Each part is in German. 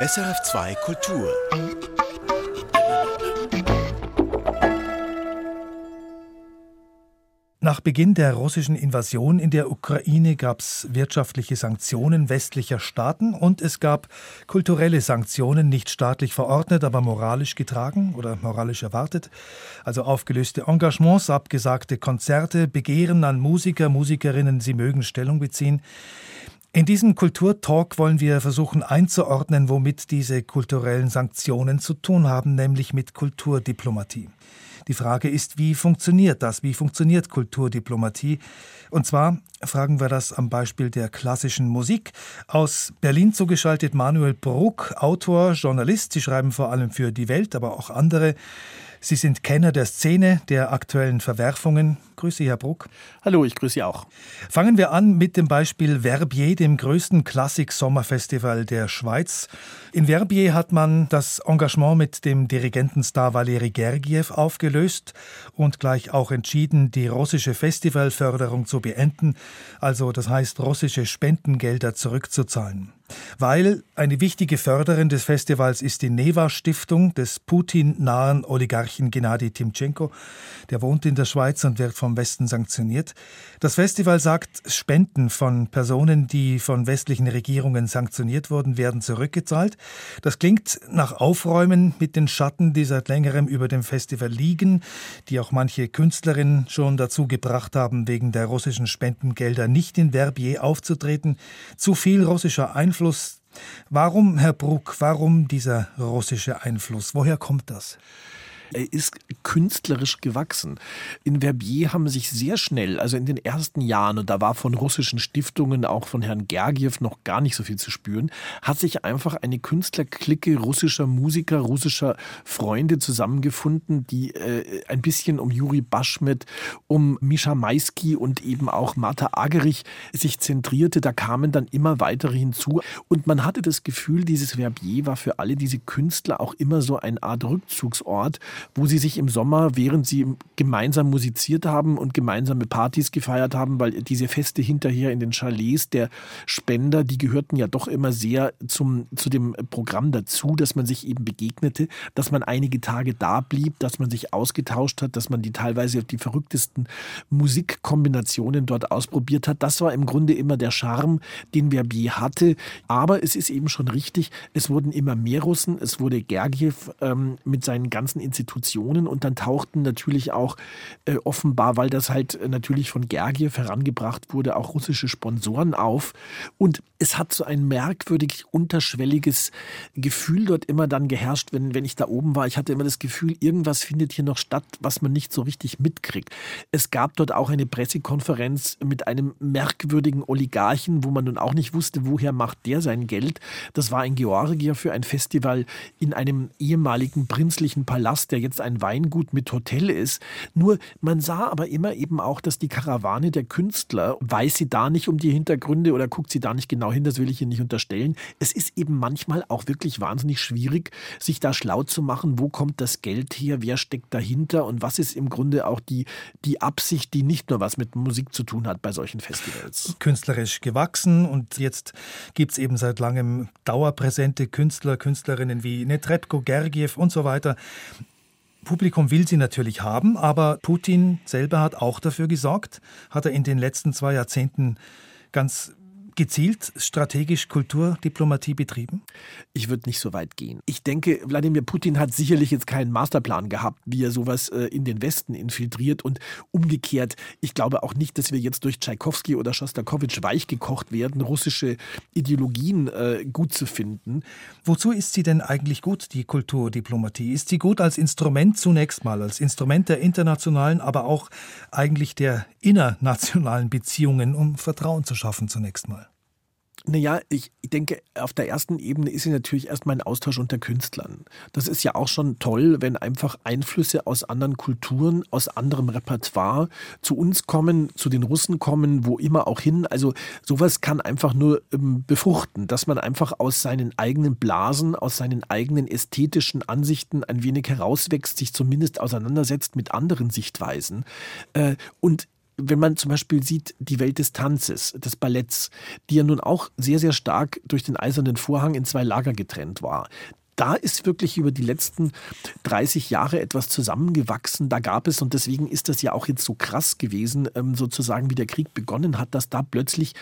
SRF2 Kultur. Nach Beginn der russischen Invasion in der Ukraine gab es wirtschaftliche Sanktionen westlicher Staaten und es gab kulturelle Sanktionen, nicht staatlich verordnet, aber moralisch getragen oder moralisch erwartet. Also aufgelöste Engagements, abgesagte Konzerte, Begehren an Musiker, Musikerinnen, sie mögen Stellung beziehen. In diesem Kulturtalk wollen wir versuchen einzuordnen, womit diese kulturellen Sanktionen zu tun haben, nämlich mit Kulturdiplomatie. Die Frage ist, wie funktioniert das? Wie funktioniert Kulturdiplomatie? Und zwar fragen wir das am Beispiel der klassischen Musik. Aus Berlin zugeschaltet Manuel Bruck, Autor, Journalist. Sie schreiben vor allem für die Welt, aber auch andere. Sie sind Kenner der Szene, der aktuellen Verwerfungen. Grüße, Herr Bruck. Hallo, ich grüße Sie auch. Fangen wir an mit dem Beispiel Verbier, dem größten Klassik-Sommerfestival der Schweiz. In Verbier hat man das Engagement mit dem Dirigentenstar Valeri Gergiev aufgelöst und gleich auch entschieden, die russische Festivalförderung zu beenden, also das heißt russische Spendengelder zurückzuzahlen. Weil eine wichtige Förderin des Festivals ist die Neva-Stiftung des Putin-nahen Oligarchen Gennady Timchenko. Der wohnt in der Schweiz und wird vom Westen sanktioniert. Das Festival sagt, Spenden von Personen, die von westlichen Regierungen sanktioniert wurden, werden zurückgezahlt. Das klingt nach Aufräumen mit den Schatten, die seit längerem über dem Festival liegen, die auch manche Künstlerinnen schon dazu gebracht haben, wegen der russischen Spendengelder nicht in Verbier aufzutreten. Zu viel russischer Einfluss Einfluss. Warum, Herr Bruck, warum dieser russische Einfluss? Woher kommt das? Er ist künstlerisch gewachsen. In Verbier haben sich sehr schnell, also in den ersten Jahren, und da war von russischen Stiftungen, auch von Herrn Gergiev noch gar nicht so viel zu spüren, hat sich einfach eine Künstlerklicke russischer Musiker, russischer Freunde zusammengefunden, die äh, ein bisschen um Juri Baschmet, um Mischa Maisky und eben auch Martha Agerich sich zentrierte. Da kamen dann immer weitere hinzu. Und man hatte das Gefühl, dieses Verbier war für alle diese Künstler auch immer so eine Art Rückzugsort, wo sie sich im Sommer, während sie gemeinsam musiziert haben und gemeinsame Partys gefeiert haben, weil diese Feste hinterher in den Chalets der Spender, die gehörten ja doch immer sehr zum, zu dem Programm dazu, dass man sich eben begegnete, dass man einige Tage da blieb, dass man sich ausgetauscht hat, dass man die teilweise die verrücktesten Musikkombinationen dort ausprobiert hat. Das war im Grunde immer der Charme, den Verbier hatte. Aber es ist eben schon richtig, es wurden immer mehr Russen, es wurde Gergiev ähm, mit seinen ganzen Institutionen Institutionen und dann tauchten natürlich auch äh, offenbar, weil das halt äh, natürlich von Gergiev herangebracht wurde, auch russische Sponsoren auf und es hat so ein merkwürdig unterschwelliges Gefühl dort immer dann geherrscht, wenn, wenn ich da oben war. Ich hatte immer das Gefühl, irgendwas findet hier noch statt, was man nicht so richtig mitkriegt. Es gab dort auch eine Pressekonferenz mit einem merkwürdigen Oligarchen, wo man nun auch nicht wusste, woher macht der sein Geld. Das war ein Georgier für ein Festival in einem ehemaligen prinzlichen Palast, der jetzt ein Weingut mit Hotel ist. Nur man sah aber immer eben auch, dass die Karawane der Künstler, weiß sie da nicht um die Hintergründe oder guckt sie da nicht genau hin, das will ich ihr nicht unterstellen. Es ist eben manchmal auch wirklich wahnsinnig schwierig, sich da schlau zu machen, wo kommt das Geld her, wer steckt dahinter und was ist im Grunde auch die, die Absicht, die nicht nur was mit Musik zu tun hat bei solchen Festivals. Künstlerisch gewachsen und jetzt gibt es eben seit langem dauerpräsente Künstler, Künstlerinnen wie Netrebko, Gergiev und so weiter. Publikum will sie natürlich haben, aber Putin selber hat auch dafür gesorgt, hat er in den letzten zwei Jahrzehnten ganz gezielt strategisch Kulturdiplomatie betrieben? Ich würde nicht so weit gehen. Ich denke, Wladimir Putin hat sicherlich jetzt keinen Masterplan gehabt, wie er sowas äh, in den Westen infiltriert und umgekehrt. Ich glaube auch nicht, dass wir jetzt durch Tschaikowski oder Schostakowitsch weichgekocht werden, russische Ideologien äh, gut zu finden. Wozu ist sie denn eigentlich gut, die Kulturdiplomatie? Ist sie gut als Instrument zunächst mal, als Instrument der internationalen, aber auch eigentlich der innernationalen Beziehungen, um Vertrauen zu schaffen zunächst mal? Naja, ich denke, auf der ersten Ebene ist ja natürlich erstmal ein Austausch unter Künstlern. Das ist ja auch schon toll, wenn einfach Einflüsse aus anderen Kulturen, aus anderem Repertoire zu uns kommen, zu den Russen kommen, wo immer auch hin. Also sowas kann einfach nur ähm, befruchten, dass man einfach aus seinen eigenen Blasen, aus seinen eigenen ästhetischen Ansichten ein wenig herauswächst, sich zumindest auseinandersetzt mit anderen Sichtweisen. Äh, und wenn man zum Beispiel sieht, die Welt des Tanzes, des Balletts, die ja nun auch sehr, sehr stark durch den eisernen Vorhang in zwei Lager getrennt war da ist wirklich über die letzten 30 Jahre etwas zusammengewachsen. Da gab es, und deswegen ist das ja auch jetzt so krass gewesen, ähm, sozusagen wie der Krieg begonnen hat, dass da plötzlich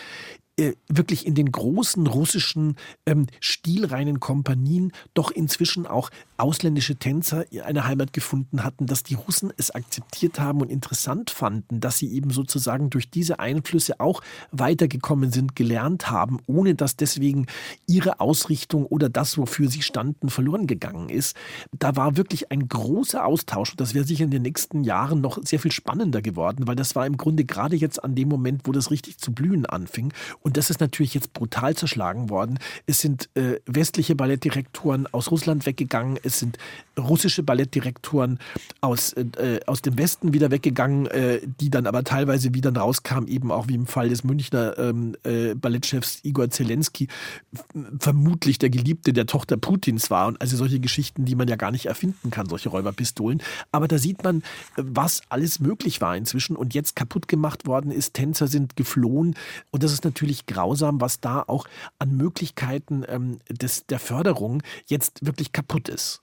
äh, wirklich in den großen russischen ähm, stilreinen Kompanien doch inzwischen auch ausländische Tänzer eine Heimat gefunden hatten, dass die Russen es akzeptiert haben und interessant fanden, dass sie eben sozusagen durch diese Einflüsse auch weitergekommen sind, gelernt haben, ohne dass deswegen ihre Ausrichtung oder das, wofür sie standen, verloren gegangen ist. Da war wirklich ein großer Austausch und das wäre sicher in den nächsten Jahren noch sehr viel spannender geworden, weil das war im Grunde gerade jetzt an dem Moment, wo das richtig zu blühen anfing und das ist natürlich jetzt brutal zerschlagen worden. Es sind äh, westliche Ballettdirektoren aus Russland weggegangen. Es sind russische Ballettdirektoren aus, äh, aus dem Westen wieder weggegangen, äh, die dann aber teilweise wieder rauskamen, eben auch wie im Fall des Münchner ähm, äh, Ballettchefs Igor Zelensky, vermutlich der Geliebte der Tochter Putins war. Und also solche Geschichten, die man ja gar nicht erfinden kann, solche Räuberpistolen. Aber da sieht man, was alles möglich war inzwischen und jetzt kaputt gemacht worden ist. Tänzer sind geflohen. Und das ist natürlich grausam, was da auch an Möglichkeiten ähm, des, der Förderung jetzt wirklich kaputt ist.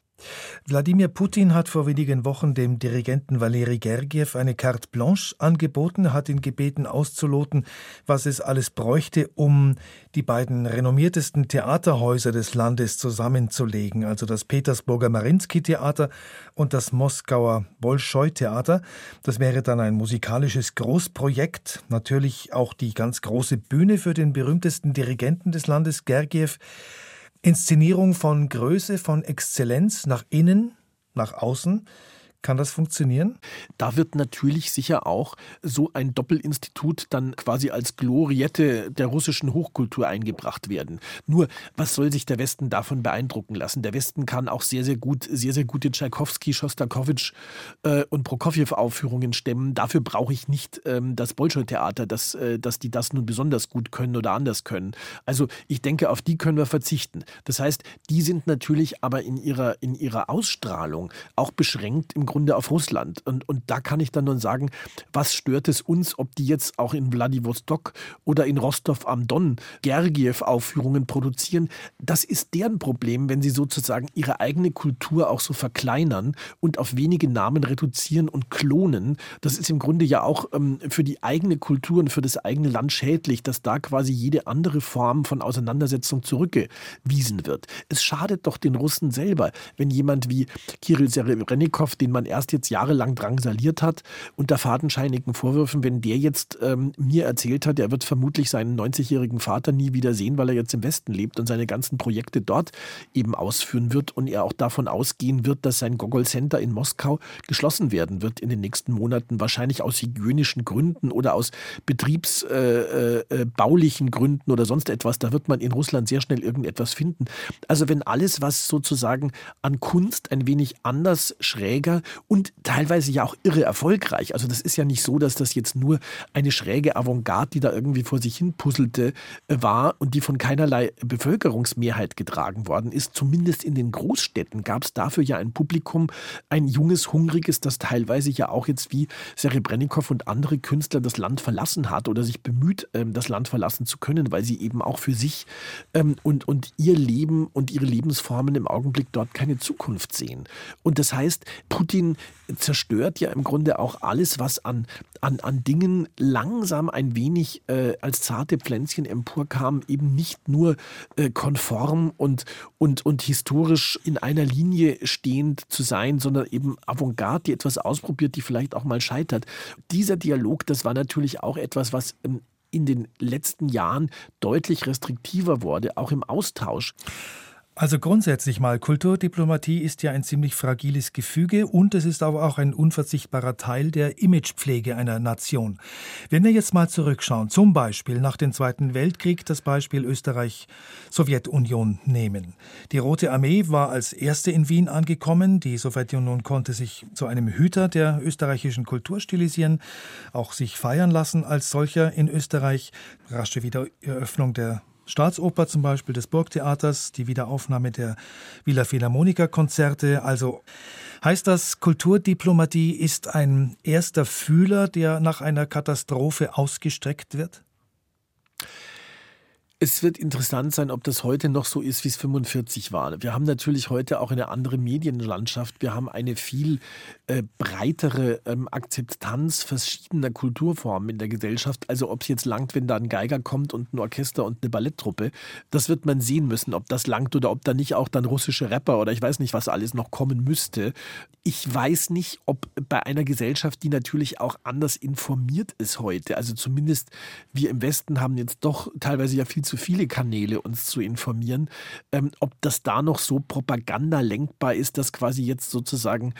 Wladimir Putin hat vor wenigen Wochen dem Dirigenten Valeri Gergiev eine carte blanche angeboten, hat ihn gebeten auszuloten, was es alles bräuchte, um die beiden renommiertesten Theaterhäuser des Landes zusammenzulegen, also das Petersburger Marinsky-Theater und das Moskauer Bolschoi-Theater. Das wäre dann ein musikalisches Großprojekt, natürlich auch die ganz große Bühne für den berühmtesten Dirigenten des Landes, Gergiev. Inszenierung von Größe, von Exzellenz nach innen, nach außen kann das funktionieren? Da wird natürlich sicher auch so ein Doppelinstitut dann quasi als Gloriette der russischen Hochkultur eingebracht werden. Nur, was soll sich der Westen davon beeindrucken lassen? Der Westen kann auch sehr, sehr gut, sehr, sehr gute Tschaikowski, Schostakowitsch äh, und Prokofjew-Aufführungen stemmen. Dafür brauche ich nicht ähm, das Bolschoi-Theater, dass, äh, dass die das nun besonders gut können oder anders können. Also ich denke, auf die können wir verzichten. Das heißt, die sind natürlich aber in ihrer, in ihrer Ausstrahlung auch beschränkt im Grunde auf Russland. Und, und da kann ich dann nur sagen, was stört es uns, ob die jetzt auch in Wladiwostok oder in Rostov am Don Gergiev-Aufführungen produzieren? Das ist deren Problem, wenn sie sozusagen ihre eigene Kultur auch so verkleinern und auf wenige Namen reduzieren und klonen. Das ist im Grunde ja auch ähm, für die eigene Kultur und für das eigene Land schädlich, dass da quasi jede andere Form von Auseinandersetzung zurückgewiesen wird. Es schadet doch den Russen selber, wenn jemand wie Kirill Serebrennikov, den man man erst jetzt jahrelang drangsaliert hat, unter fadenscheinigen Vorwürfen, wenn der jetzt ähm, mir erzählt hat, er wird vermutlich seinen 90-jährigen Vater nie wieder sehen, weil er jetzt im Westen lebt und seine ganzen Projekte dort eben ausführen wird und er auch davon ausgehen wird, dass sein Gogol Center in Moskau geschlossen werden wird in den nächsten Monaten, wahrscheinlich aus hygienischen Gründen oder aus betriebsbaulichen äh, äh, Gründen oder sonst etwas. Da wird man in Russland sehr schnell irgendetwas finden. Also wenn alles, was sozusagen an Kunst ein wenig anders, schräger und teilweise ja auch irre erfolgreich. Also das ist ja nicht so, dass das jetzt nur eine schräge Avantgarde, die da irgendwie vor sich hin puzzelte, äh, war und die von keinerlei Bevölkerungsmehrheit getragen worden ist. Zumindest in den Großstädten gab es dafür ja ein Publikum, ein junges, hungriges, das teilweise ja auch jetzt wie Serebrennikov und andere Künstler das Land verlassen hat oder sich bemüht, ähm, das Land verlassen zu können, weil sie eben auch für sich ähm, und, und ihr Leben und ihre Lebensformen im Augenblick dort keine Zukunft sehen. Und das heißt, Putin Putin zerstört ja im Grunde auch alles, was an, an, an Dingen langsam ein wenig äh, als zarte Pflänzchen emporkam, eben nicht nur äh, konform und, und, und historisch in einer Linie stehend zu sein, sondern eben Avantgarde, die etwas ausprobiert, die vielleicht auch mal scheitert. Dieser Dialog, das war natürlich auch etwas, was ähm, in den letzten Jahren deutlich restriktiver wurde, auch im Austausch. Also grundsätzlich mal, Kulturdiplomatie ist ja ein ziemlich fragiles Gefüge und es ist aber auch ein unverzichtbarer Teil der Imagepflege einer Nation. Wenn wir jetzt mal zurückschauen, zum Beispiel nach dem Zweiten Weltkrieg das Beispiel Österreich-Sowjetunion nehmen. Die Rote Armee war als erste in Wien angekommen. Die Sowjetunion konnte sich zu einem Hüter der österreichischen Kultur stilisieren, auch sich feiern lassen als solcher in Österreich. Rasche Wiedereröffnung der Staatsoper zum Beispiel des Burgtheaters, die Wiederaufnahme der Villa Philharmonica Konzerte. Also heißt das, Kulturdiplomatie ist ein erster Fühler, der nach einer Katastrophe ausgestreckt wird? Es wird interessant sein, ob das heute noch so ist, wie es 45 war. Wir haben natürlich heute auch eine andere Medienlandschaft. Wir haben eine viel äh, breitere ähm, Akzeptanz verschiedener Kulturformen in der Gesellschaft. Also ob es jetzt langt, wenn da ein Geiger kommt und ein Orchester und eine Balletttruppe, das wird man sehen müssen, ob das langt oder ob da nicht auch dann russische Rapper oder ich weiß nicht, was alles noch kommen müsste. Ich weiß nicht, ob bei einer Gesellschaft, die natürlich auch anders informiert ist heute, also zumindest wir im Westen haben jetzt doch teilweise ja viel zu zu viele Kanäle, uns zu informieren, ähm, ob das da noch so propagandalenkbar ist, dass quasi jetzt sozusagen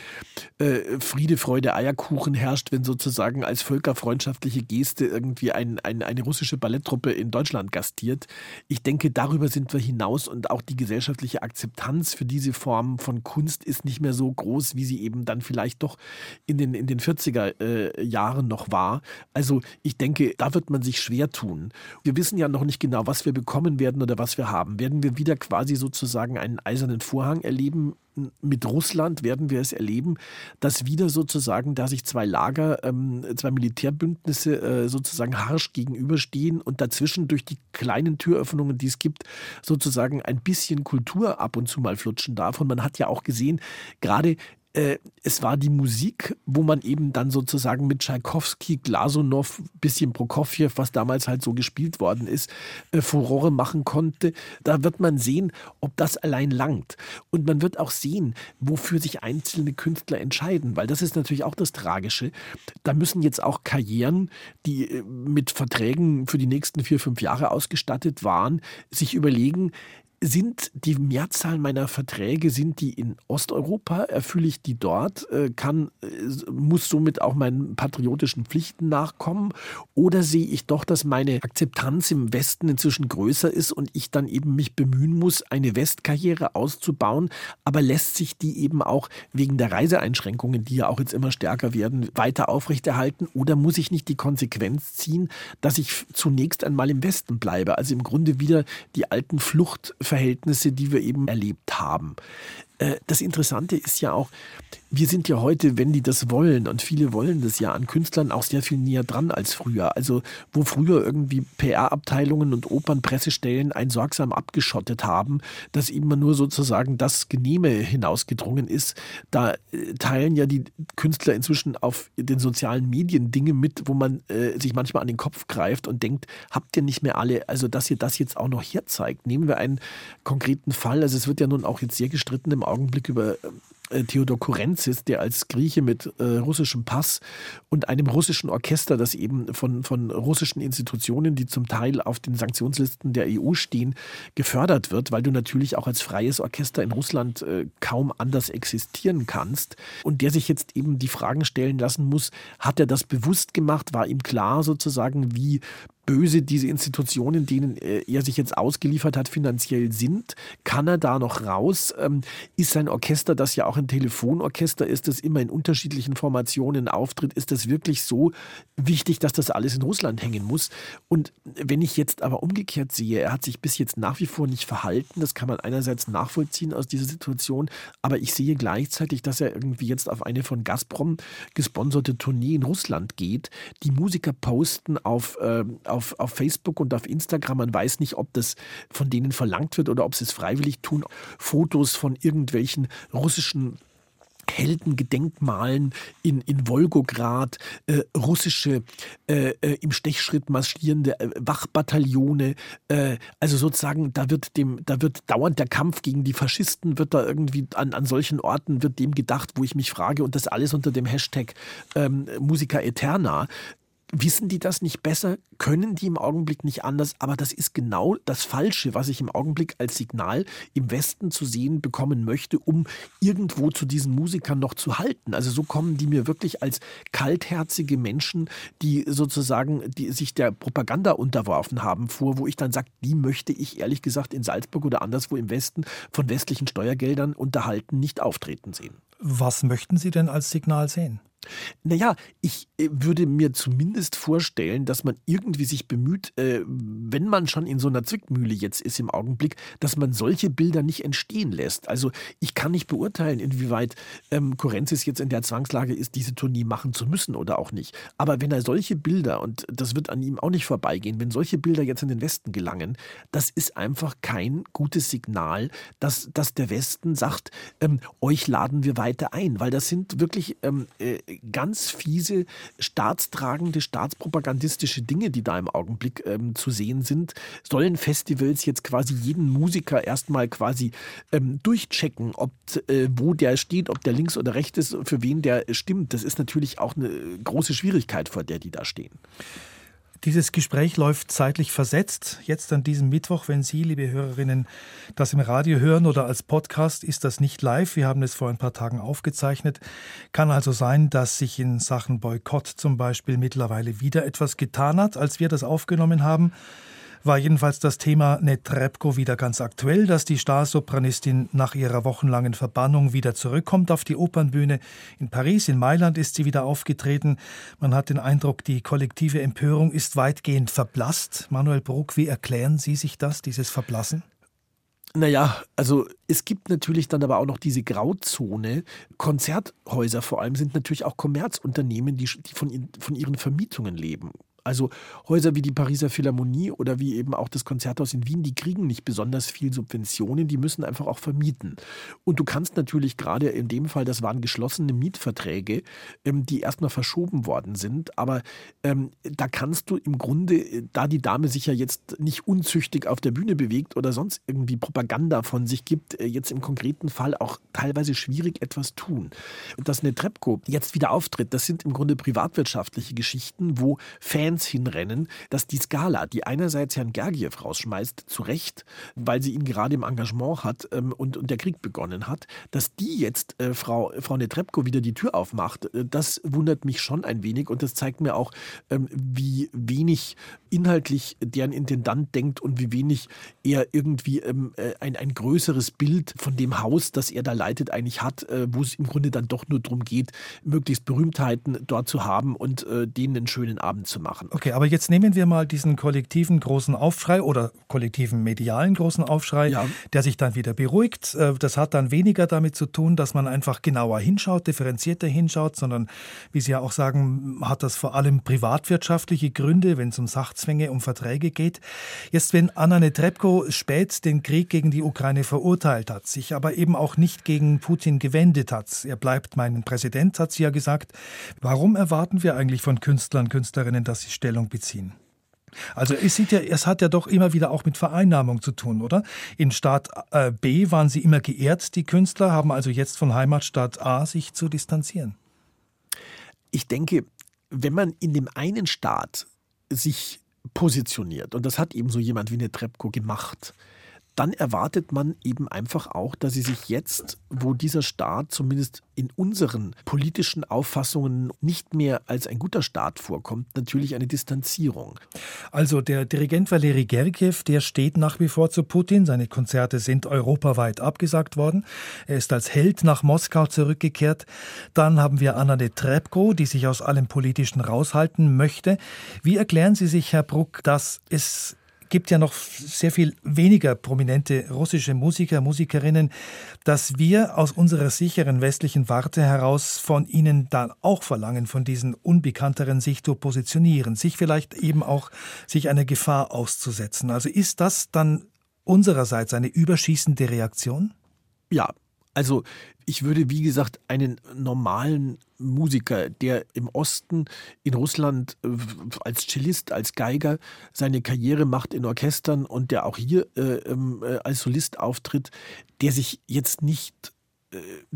äh, Friede, Freude, Eierkuchen herrscht, wenn sozusagen als völkerfreundschaftliche Geste irgendwie ein, ein, eine russische Balletttruppe in Deutschland gastiert. Ich denke, darüber sind wir hinaus und auch die gesellschaftliche Akzeptanz für diese Form von Kunst ist nicht mehr so groß, wie sie eben dann vielleicht doch in den, in den 40er äh, Jahren noch war. Also ich denke, da wird man sich schwer tun. Wir wissen ja noch nicht genau, was wir bekommen werden oder was wir haben. Werden wir wieder quasi sozusagen einen eisernen Vorhang erleben? Mit Russland werden wir es erleben, dass wieder sozusagen, da sich zwei Lager, ähm, zwei Militärbündnisse äh, sozusagen harsch gegenüberstehen und dazwischen durch die kleinen Türöffnungen, die es gibt, sozusagen ein bisschen Kultur ab und zu mal flutschen darf. Und man hat ja auch gesehen, gerade äh, es war die Musik, wo man eben dann sozusagen mit Tschaikowski, Glasunow, bisschen Prokofjew, was damals halt so gespielt worden ist, äh, Furore machen konnte. Da wird man sehen, ob das allein langt. Und man wird auch sehen, wofür sich einzelne Künstler entscheiden, weil das ist natürlich auch das Tragische. Da müssen jetzt auch Karrieren, die äh, mit Verträgen für die nächsten vier, fünf Jahre ausgestattet waren, sich überlegen, sind die Mehrzahl meiner Verträge, sind die in Osteuropa? Erfülle ich die dort? Äh, kann, äh, muss somit auch meinen patriotischen Pflichten nachkommen? Oder sehe ich doch, dass meine Akzeptanz im Westen inzwischen größer ist und ich dann eben mich bemühen muss, eine Westkarriere auszubauen? Aber lässt sich die eben auch wegen der Reiseeinschränkungen, die ja auch jetzt immer stärker werden, weiter aufrechterhalten? Oder muss ich nicht die Konsequenz ziehen, dass ich zunächst einmal im Westen bleibe? Also im Grunde wieder die alten Flucht Verhältnisse, die wir eben erlebt haben. Äh, das Interessante ist ja auch, wir sind ja heute, wenn die das wollen, und viele wollen das ja an Künstlern auch sehr viel näher dran als früher. Also wo früher irgendwie PR-Abteilungen und Opernpressestellen ein sorgsam abgeschottet haben, dass immer nur sozusagen das Genehme hinausgedrungen ist, da äh, teilen ja die Künstler inzwischen auf den sozialen Medien Dinge mit, wo man äh, sich manchmal an den Kopf greift und denkt, habt ihr nicht mehr alle, also dass ihr das jetzt auch noch herzeigt. Nehmen wir einen konkreten Fall, also es wird ja nun auch jetzt sehr gestritten im Augenblick über äh, Theodor Kurenzis, der als Grieche mit äh, russischem Pass und einem russischen Orchester, das eben von, von russischen Institutionen, die zum Teil auf den Sanktionslisten der EU stehen, gefördert wird, weil du natürlich auch als freies Orchester in Russland äh, kaum anders existieren kannst. Und der sich jetzt eben die Fragen stellen lassen muss, hat er das bewusst gemacht? War ihm klar sozusagen, wie böse diese Institutionen, denen äh, er sich jetzt ausgeliefert hat, finanziell sind? Kann er da noch raus? Ähm, ist sein Orchester, das ja auch ein Telefonorchester ist, das immer in unterschiedlichen Formationen auftritt, ist das wirklich so wichtig, dass das alles in Russland hängen muss? Und wenn ich jetzt aber umgekehrt sehe, er hat sich bis jetzt nach wie vor nicht verhalten, das kann man einerseits nachvollziehen aus dieser Situation, aber ich sehe gleichzeitig, dass er irgendwie jetzt auf eine von Gazprom gesponserte Tournee in Russland geht. Die Musiker posten auf, äh, auf, auf Facebook und auf Instagram. Man weiß nicht, ob das von denen verlangt wird oder ob sie es freiwillig tun. Fotos von irgendwelchen russischen Heldengedenkmalen in, in Wolgograd, äh, russische äh, äh, im Stechschritt marschierende äh, Wachbataillone. Äh, also sozusagen, da wird dem, da wird dauernd der Kampf gegen die Faschisten, wird da irgendwie an, an solchen Orten wird dem gedacht, wo ich mich frage, und das alles unter dem Hashtag ähm, Musica Eterna. Wissen die das nicht besser? Können die im Augenblick nicht anders? Aber das ist genau das Falsche, was ich im Augenblick als Signal im Westen zu sehen bekommen möchte, um irgendwo zu diesen Musikern noch zu halten. Also so kommen die mir wirklich als kaltherzige Menschen, die sozusagen die sich der Propaganda unterworfen haben, vor, wo ich dann sage, die möchte ich ehrlich gesagt in Salzburg oder anderswo im Westen von westlichen Steuergeldern unterhalten, nicht auftreten sehen. Was möchten Sie denn als Signal sehen? Naja, ich äh, würde mir zumindest vorstellen, dass man irgendwie sich bemüht, äh, wenn man schon in so einer Zwickmühle jetzt ist im Augenblick, dass man solche Bilder nicht entstehen lässt. Also ich kann nicht beurteilen, inwieweit ähm, Kurenzis jetzt in der Zwangslage ist, diese Tournee machen zu müssen oder auch nicht. Aber wenn er solche Bilder, und das wird an ihm auch nicht vorbeigehen, wenn solche Bilder jetzt in den Westen gelangen, das ist einfach kein gutes Signal, dass, dass der Westen sagt, ähm, euch laden wir weiter ein, weil das sind wirklich ähm, äh, ganz fiese staatstragende, staatspropagandistische Dinge, die da im Augenblick ähm, zu sehen sind. Sollen Festivals jetzt quasi jeden Musiker erstmal quasi ähm, durchchecken, ob äh, wo der steht, ob der links oder rechts ist, für wen der stimmt. Das ist natürlich auch eine große Schwierigkeit, vor der die da stehen. Dieses Gespräch läuft zeitlich versetzt. Jetzt an diesem Mittwoch, wenn Sie, liebe Hörerinnen, das im Radio hören oder als Podcast, ist das nicht live. Wir haben es vor ein paar Tagen aufgezeichnet. Kann also sein, dass sich in Sachen Boykott zum Beispiel mittlerweile wieder etwas getan hat, als wir das aufgenommen haben war jedenfalls das Thema Netrebko wieder ganz aktuell, dass die Starsopranistin nach ihrer wochenlangen Verbannung wieder zurückkommt auf die Opernbühne. In Paris, in Mailand ist sie wieder aufgetreten. Man hat den Eindruck, die kollektive Empörung ist weitgehend verblasst. Manuel Bruck, wie erklären Sie sich das, dieses Verblassen? Naja, also es gibt natürlich dann aber auch noch diese Grauzone. Konzerthäuser vor allem sind natürlich auch Kommerzunternehmen, die, die von, von ihren Vermietungen leben. Also Häuser wie die Pariser Philharmonie oder wie eben auch das Konzerthaus in Wien, die kriegen nicht besonders viel Subventionen, die müssen einfach auch vermieten. Und du kannst natürlich gerade in dem Fall, das waren geschlossene Mietverträge, ähm, die erstmal verschoben worden sind, aber ähm, da kannst du im Grunde, da die Dame sich ja jetzt nicht unzüchtig auf der Bühne bewegt oder sonst irgendwie Propaganda von sich gibt, äh, jetzt im konkreten Fall auch teilweise schwierig etwas tun. Dass eine Trepko jetzt wieder auftritt, das sind im Grunde privatwirtschaftliche Geschichten, wo Fans Fans hinrennen, dass die Skala, die einerseits Herrn Gergiev rausschmeißt, zu Recht, weil sie ihn gerade im Engagement hat ähm, und, und der Krieg begonnen hat, dass die jetzt äh, Frau, Frau Netrebko wieder die Tür aufmacht, äh, das wundert mich schon ein wenig und das zeigt mir auch, ähm, wie wenig inhaltlich deren Intendant denkt und wie wenig er irgendwie ähm, äh, ein, ein größeres Bild von dem Haus, das er da leitet, eigentlich hat, äh, wo es im Grunde dann doch nur darum geht, möglichst Berühmtheiten dort zu haben und äh, denen einen schönen Abend zu machen machen. Okay, aber jetzt nehmen wir mal diesen kollektiven großen Aufschrei oder kollektiven medialen großen Aufschrei, ja. der sich dann wieder beruhigt. Äh, das hat dann weniger damit zu tun, dass man einfach genauer hinschaut, differenzierter hinschaut, sondern, wie Sie ja auch sagen, hat das vor allem privatwirtschaftliche Gründe, wenn es um Sachzwänge, um Verträge geht. Jetzt, wenn Anna Netrebko spät den Krieg gegen die Ukraine verurteilt hat, sich aber eben auch nicht gegen Putin gewendet hat, er bleibt mein Präsident, hat sie ja gesagt, warum erwarten wir eigentlich von Künstlern, Künstlerinnen, dass sie Stellung beziehen. Also es, ja, es hat ja doch immer wieder auch mit Vereinnahmung zu tun, oder? In Staat äh, B waren sie immer geehrt, die Künstler, haben also jetzt von Heimatstaat A sich zu distanzieren. Ich denke, wenn man in dem einen Staat sich positioniert, und das hat eben so jemand wie eine Trepko gemacht, dann erwartet man eben einfach auch, dass sie sich jetzt, wo dieser Staat zumindest in unseren politischen Auffassungen nicht mehr als ein guter Staat vorkommt, natürlich eine Distanzierung. Also der Dirigent Valeri Gergiev, der steht nach wie vor zu Putin. Seine Konzerte sind europaweit abgesagt worden. Er ist als Held nach Moskau zurückgekehrt. Dann haben wir Anna de Trebko, die sich aus allem Politischen raushalten möchte. Wie erklären Sie sich, Herr Bruck, dass es gibt ja noch sehr viel weniger prominente russische Musiker, Musikerinnen, dass wir aus unserer sicheren westlichen Warte heraus von ihnen dann auch verlangen, von diesen unbekannteren sich zu positionieren, sich vielleicht eben auch sich einer Gefahr auszusetzen. Also ist das dann unsererseits eine überschießende Reaktion? Ja, also ich würde, wie gesagt, einen normalen Musiker, der im Osten in Russland äh, als Cellist, als Geiger seine Karriere macht in Orchestern und der auch hier äh, ähm, äh, als Solist auftritt, der sich jetzt nicht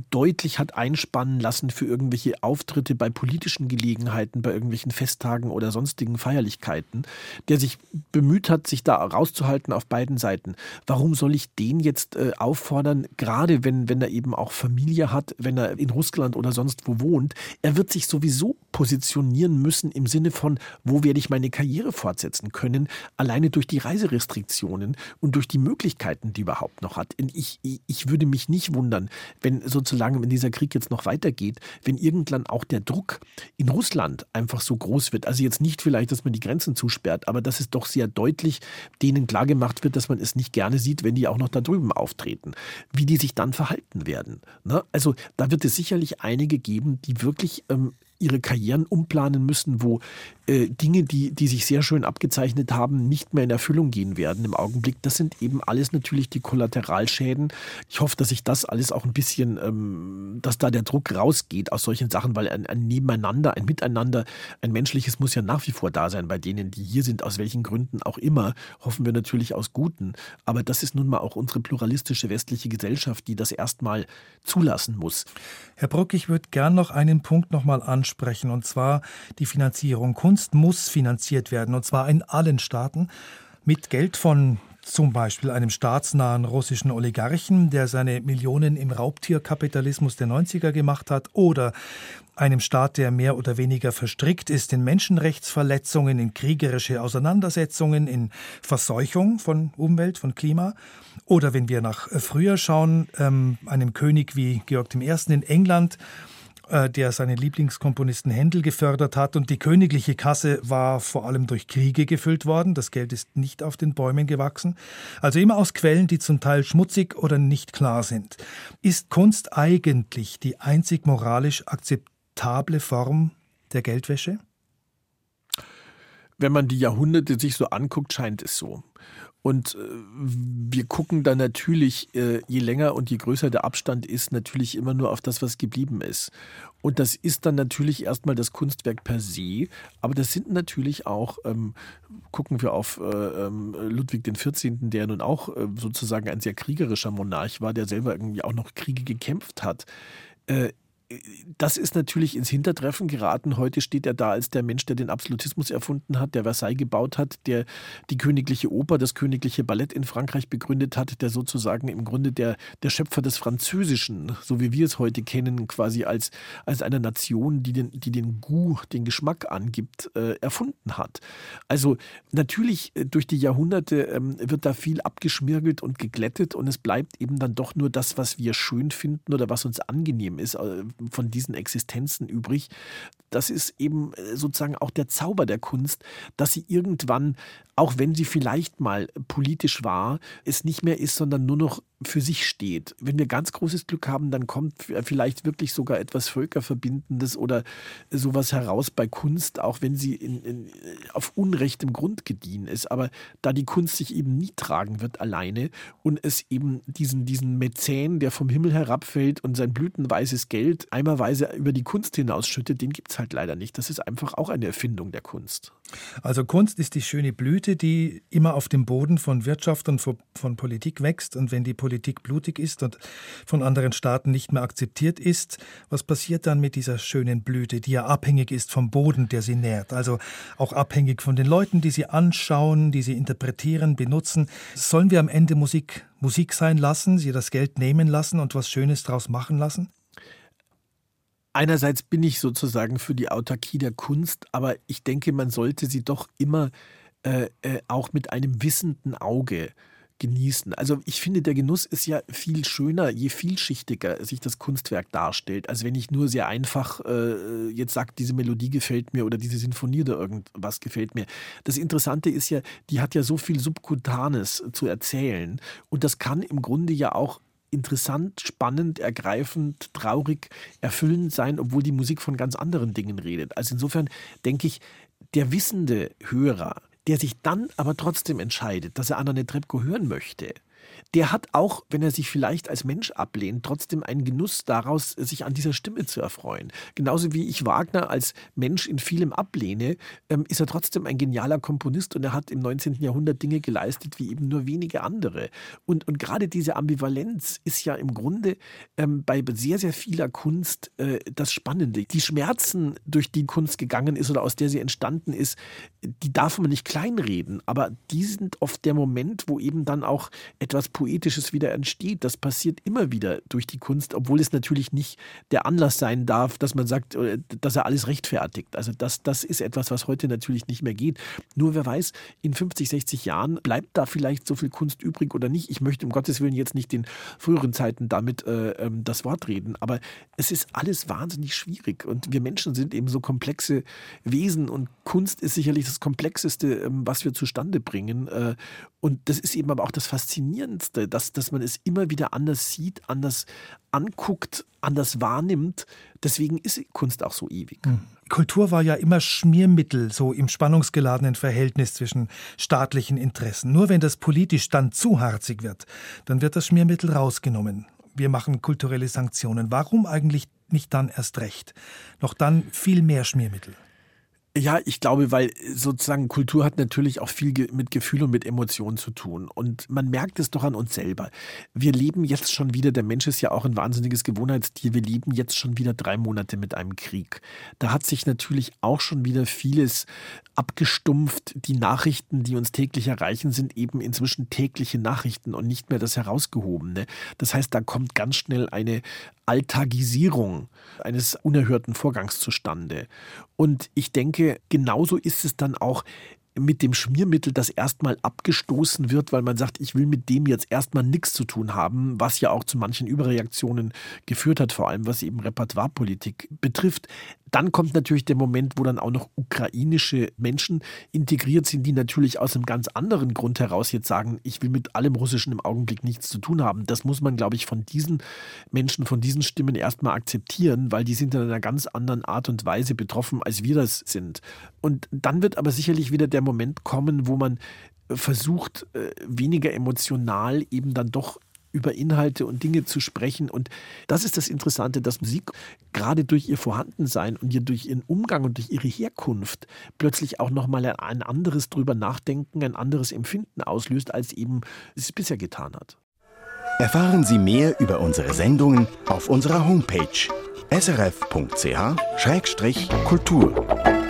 deutlich hat einspannen lassen für irgendwelche Auftritte bei politischen Gelegenheiten, bei irgendwelchen Festtagen oder sonstigen Feierlichkeiten, der sich bemüht hat, sich da rauszuhalten auf beiden Seiten. Warum soll ich den jetzt äh, auffordern, gerade wenn, wenn er eben auch Familie hat, wenn er in Russland oder sonst wo wohnt? Er wird sich sowieso positionieren müssen im Sinne von, wo werde ich meine Karriere fortsetzen können, alleine durch die Reiserestriktionen und durch die Möglichkeiten, die er überhaupt noch hat. Ich, ich würde mich nicht wundern, wenn wenn sozusagen, wenn dieser Krieg jetzt noch weitergeht, wenn irgendwann auch der Druck in Russland einfach so groß wird, also jetzt nicht vielleicht, dass man die Grenzen zusperrt, aber dass es doch sehr deutlich denen klargemacht wird, dass man es nicht gerne sieht, wenn die auch noch da drüben auftreten, wie die sich dann verhalten werden. Ne? Also da wird es sicherlich einige geben, die wirklich ähm, ihre Karrieren umplanen müssen, wo äh, Dinge, die, die sich sehr schön abgezeichnet haben, nicht mehr in Erfüllung gehen werden im Augenblick. Das sind eben alles natürlich die Kollateralschäden. Ich hoffe, dass sich das alles auch ein bisschen, ähm, dass da der Druck rausgeht aus solchen Sachen, weil ein, ein Nebeneinander, ein Miteinander, ein menschliches muss ja nach wie vor da sein bei denen, die hier sind, aus welchen Gründen auch immer. Hoffen wir natürlich aus Guten. Aber das ist nun mal auch unsere pluralistische westliche Gesellschaft, die das erstmal zulassen muss. Herr Bruck, ich würde gern noch einen Punkt nochmal anschauen ansprechen, und zwar die Finanzierung. Kunst muss finanziert werden, und zwar in allen Staaten mit Geld von zum Beispiel einem staatsnahen russischen Oligarchen, der seine Millionen im Raubtierkapitalismus der 90er gemacht hat, oder einem Staat, der mehr oder weniger verstrickt ist in Menschenrechtsverletzungen, in kriegerische Auseinandersetzungen, in Verseuchung von Umwelt, von Klima. Oder wenn wir nach früher schauen, ähm, einem König wie Georg I. in England, der seinen Lieblingskomponisten Händel gefördert hat. Und die königliche Kasse war vor allem durch Kriege gefüllt worden. Das Geld ist nicht auf den Bäumen gewachsen. Also immer aus Quellen, die zum Teil schmutzig oder nicht klar sind. Ist Kunst eigentlich die einzig moralisch akzeptable Form der Geldwäsche? Wenn man die Jahrhunderte sich so anguckt, scheint es so. Und äh, wir gucken dann natürlich, äh, je länger und je größer der Abstand ist, natürlich immer nur auf das, was geblieben ist. Und das ist dann natürlich erstmal das Kunstwerk per se, aber das sind natürlich auch, ähm, gucken wir auf äh, ähm, Ludwig XIV., der nun auch äh, sozusagen ein sehr kriegerischer Monarch war, der selber irgendwie auch noch Kriege gekämpft hat. Äh, das ist natürlich ins Hintertreffen geraten. Heute steht er da als der Mensch, der den Absolutismus erfunden hat, der Versailles gebaut hat, der die königliche Oper, das königliche Ballett in Frankreich begründet hat, der sozusagen im Grunde der, der Schöpfer des Französischen, so wie wir es heute kennen, quasi als, als einer Nation, die den, die den Goût, den Geschmack angibt, äh, erfunden hat. Also natürlich äh, durch die Jahrhunderte ähm, wird da viel abgeschmirgelt und geglättet und es bleibt eben dann doch nur das, was wir schön finden oder was uns angenehm ist äh, von diesen Existenzen übrig. Das ist eben äh, sozusagen auch der Zauber der Kunst, dass sie irgendwann, auch wenn sie vielleicht mal politisch war, es nicht mehr ist, sondern nur noch für sich steht. Wenn wir ganz großes Glück haben, dann kommt vielleicht wirklich sogar etwas Völkerverbindendes oder sowas heraus bei Kunst, auch wenn sie in, in, auf unrechtem Grund gediehen ist. Aber da die Kunst sich eben nie tragen wird alleine und es eben diesen, diesen Mäzen, der vom Himmel herabfällt und sein blütenweißes Geld eimerweise über die Kunst hinausschüttet, den gibt es halt leider nicht. Das ist einfach auch eine Erfindung der Kunst. Also Kunst ist die schöne Blüte, die immer auf dem Boden von Wirtschaft und von Politik wächst. Und wenn die Politik blutig ist und von anderen Staaten nicht mehr akzeptiert ist, was passiert dann mit dieser schönen Blüte, die ja abhängig ist vom Boden, der sie nährt? Also auch abhängig von den Leuten, die sie anschauen, die sie interpretieren, benutzen. Sollen wir am Ende Musik Musik sein lassen, sie das Geld nehmen lassen und was Schönes draus machen lassen? einerseits bin ich sozusagen für die Autarkie der Kunst, aber ich denke, man sollte sie doch immer äh, äh, auch mit einem wissenden Auge genießen. Also ich finde, der Genuss ist ja viel schöner, je vielschichtiger sich das Kunstwerk darstellt, als wenn ich nur sehr einfach äh, jetzt sage, diese Melodie gefällt mir oder diese Sinfonie oder irgendwas gefällt mir. Das Interessante ist ja, die hat ja so viel Subkutanes zu erzählen und das kann im Grunde ja auch interessant, spannend, ergreifend, traurig, erfüllend sein, obwohl die Musik von ganz anderen Dingen redet. Also insofern denke ich, der wissende Hörer, der sich dann aber trotzdem entscheidet, dass er Anna Netrebko hören möchte, der hat auch, wenn er sich vielleicht als Mensch ablehnt, trotzdem einen Genuss daraus, sich an dieser Stimme zu erfreuen. Genauso wie ich Wagner als Mensch in vielem ablehne, ähm, ist er trotzdem ein genialer Komponist und er hat im 19. Jahrhundert Dinge geleistet wie eben nur wenige andere. Und, und gerade diese Ambivalenz ist ja im Grunde ähm, bei sehr, sehr vieler Kunst äh, das Spannende. Die Schmerzen, durch die Kunst gegangen ist oder aus der sie entstanden ist, die darf man nicht kleinreden, aber die sind oft der Moment, wo eben dann auch etwas etwas Poetisches wieder entsteht. Das passiert immer wieder durch die Kunst, obwohl es natürlich nicht der Anlass sein darf, dass man sagt, äh, dass er alles rechtfertigt. Also das, das ist etwas, was heute natürlich nicht mehr geht. Nur wer weiß, in 50, 60 Jahren bleibt da vielleicht so viel Kunst übrig oder nicht. Ich möchte um Gottes Willen jetzt nicht den früheren Zeiten damit äh, ähm, das Wort reden, aber es ist alles wahnsinnig schwierig und wir Menschen sind eben so komplexe Wesen und Kunst ist sicherlich das Komplexeste, ähm, was wir zustande bringen. Äh, und das ist eben aber auch das Faszinierendste, dass, dass man es immer wieder anders sieht, anders anguckt, anders wahrnimmt. Deswegen ist Kunst auch so ewig. Hm. Kultur war ja immer Schmiermittel, so im spannungsgeladenen Verhältnis zwischen staatlichen Interessen. Nur wenn das politisch dann zu harzig wird, dann wird das Schmiermittel rausgenommen. Wir machen kulturelle Sanktionen. Warum eigentlich nicht dann erst recht? Noch dann viel mehr Schmiermittel. Ja, ich glaube, weil sozusagen Kultur hat natürlich auch viel mit Gefühl und mit Emotionen zu tun. Und man merkt es doch an uns selber. Wir leben jetzt schon wieder, der Mensch ist ja auch ein wahnsinniges Gewohnheitstier, wir leben jetzt schon wieder drei Monate mit einem Krieg. Da hat sich natürlich auch schon wieder vieles abgestumpft. Die Nachrichten, die uns täglich erreichen, sind eben inzwischen tägliche Nachrichten und nicht mehr das Herausgehobene. Das heißt, da kommt ganz schnell eine Alltagisierung eines unerhörten Vorgangs zustande. Und ich denke, genauso ist es dann auch mit dem Schmiermittel, das erstmal abgestoßen wird, weil man sagt, ich will mit dem jetzt erstmal nichts zu tun haben, was ja auch zu manchen Überreaktionen geführt hat, vor allem was eben Repertoirepolitik betrifft. Dann kommt natürlich der Moment, wo dann auch noch ukrainische Menschen integriert sind, die natürlich aus einem ganz anderen Grund heraus jetzt sagen, ich will mit allem Russischen im Augenblick nichts zu tun haben. Das muss man, glaube ich, von diesen Menschen, von diesen Stimmen erstmal akzeptieren, weil die sind in einer ganz anderen Art und Weise betroffen, als wir das sind. Und dann wird aber sicherlich wieder der Moment kommen, wo man versucht, äh, weniger emotional eben dann doch über Inhalte und Dinge zu sprechen. Und das ist das Interessante, dass Musik gerade durch ihr Vorhandensein und durch ihren Umgang und durch ihre Herkunft plötzlich auch nochmal ein anderes drüber nachdenken, ein anderes Empfinden auslöst, als eben es bisher getan hat. Erfahren Sie mehr über unsere Sendungen auf unserer Homepage srf.ch-kultur.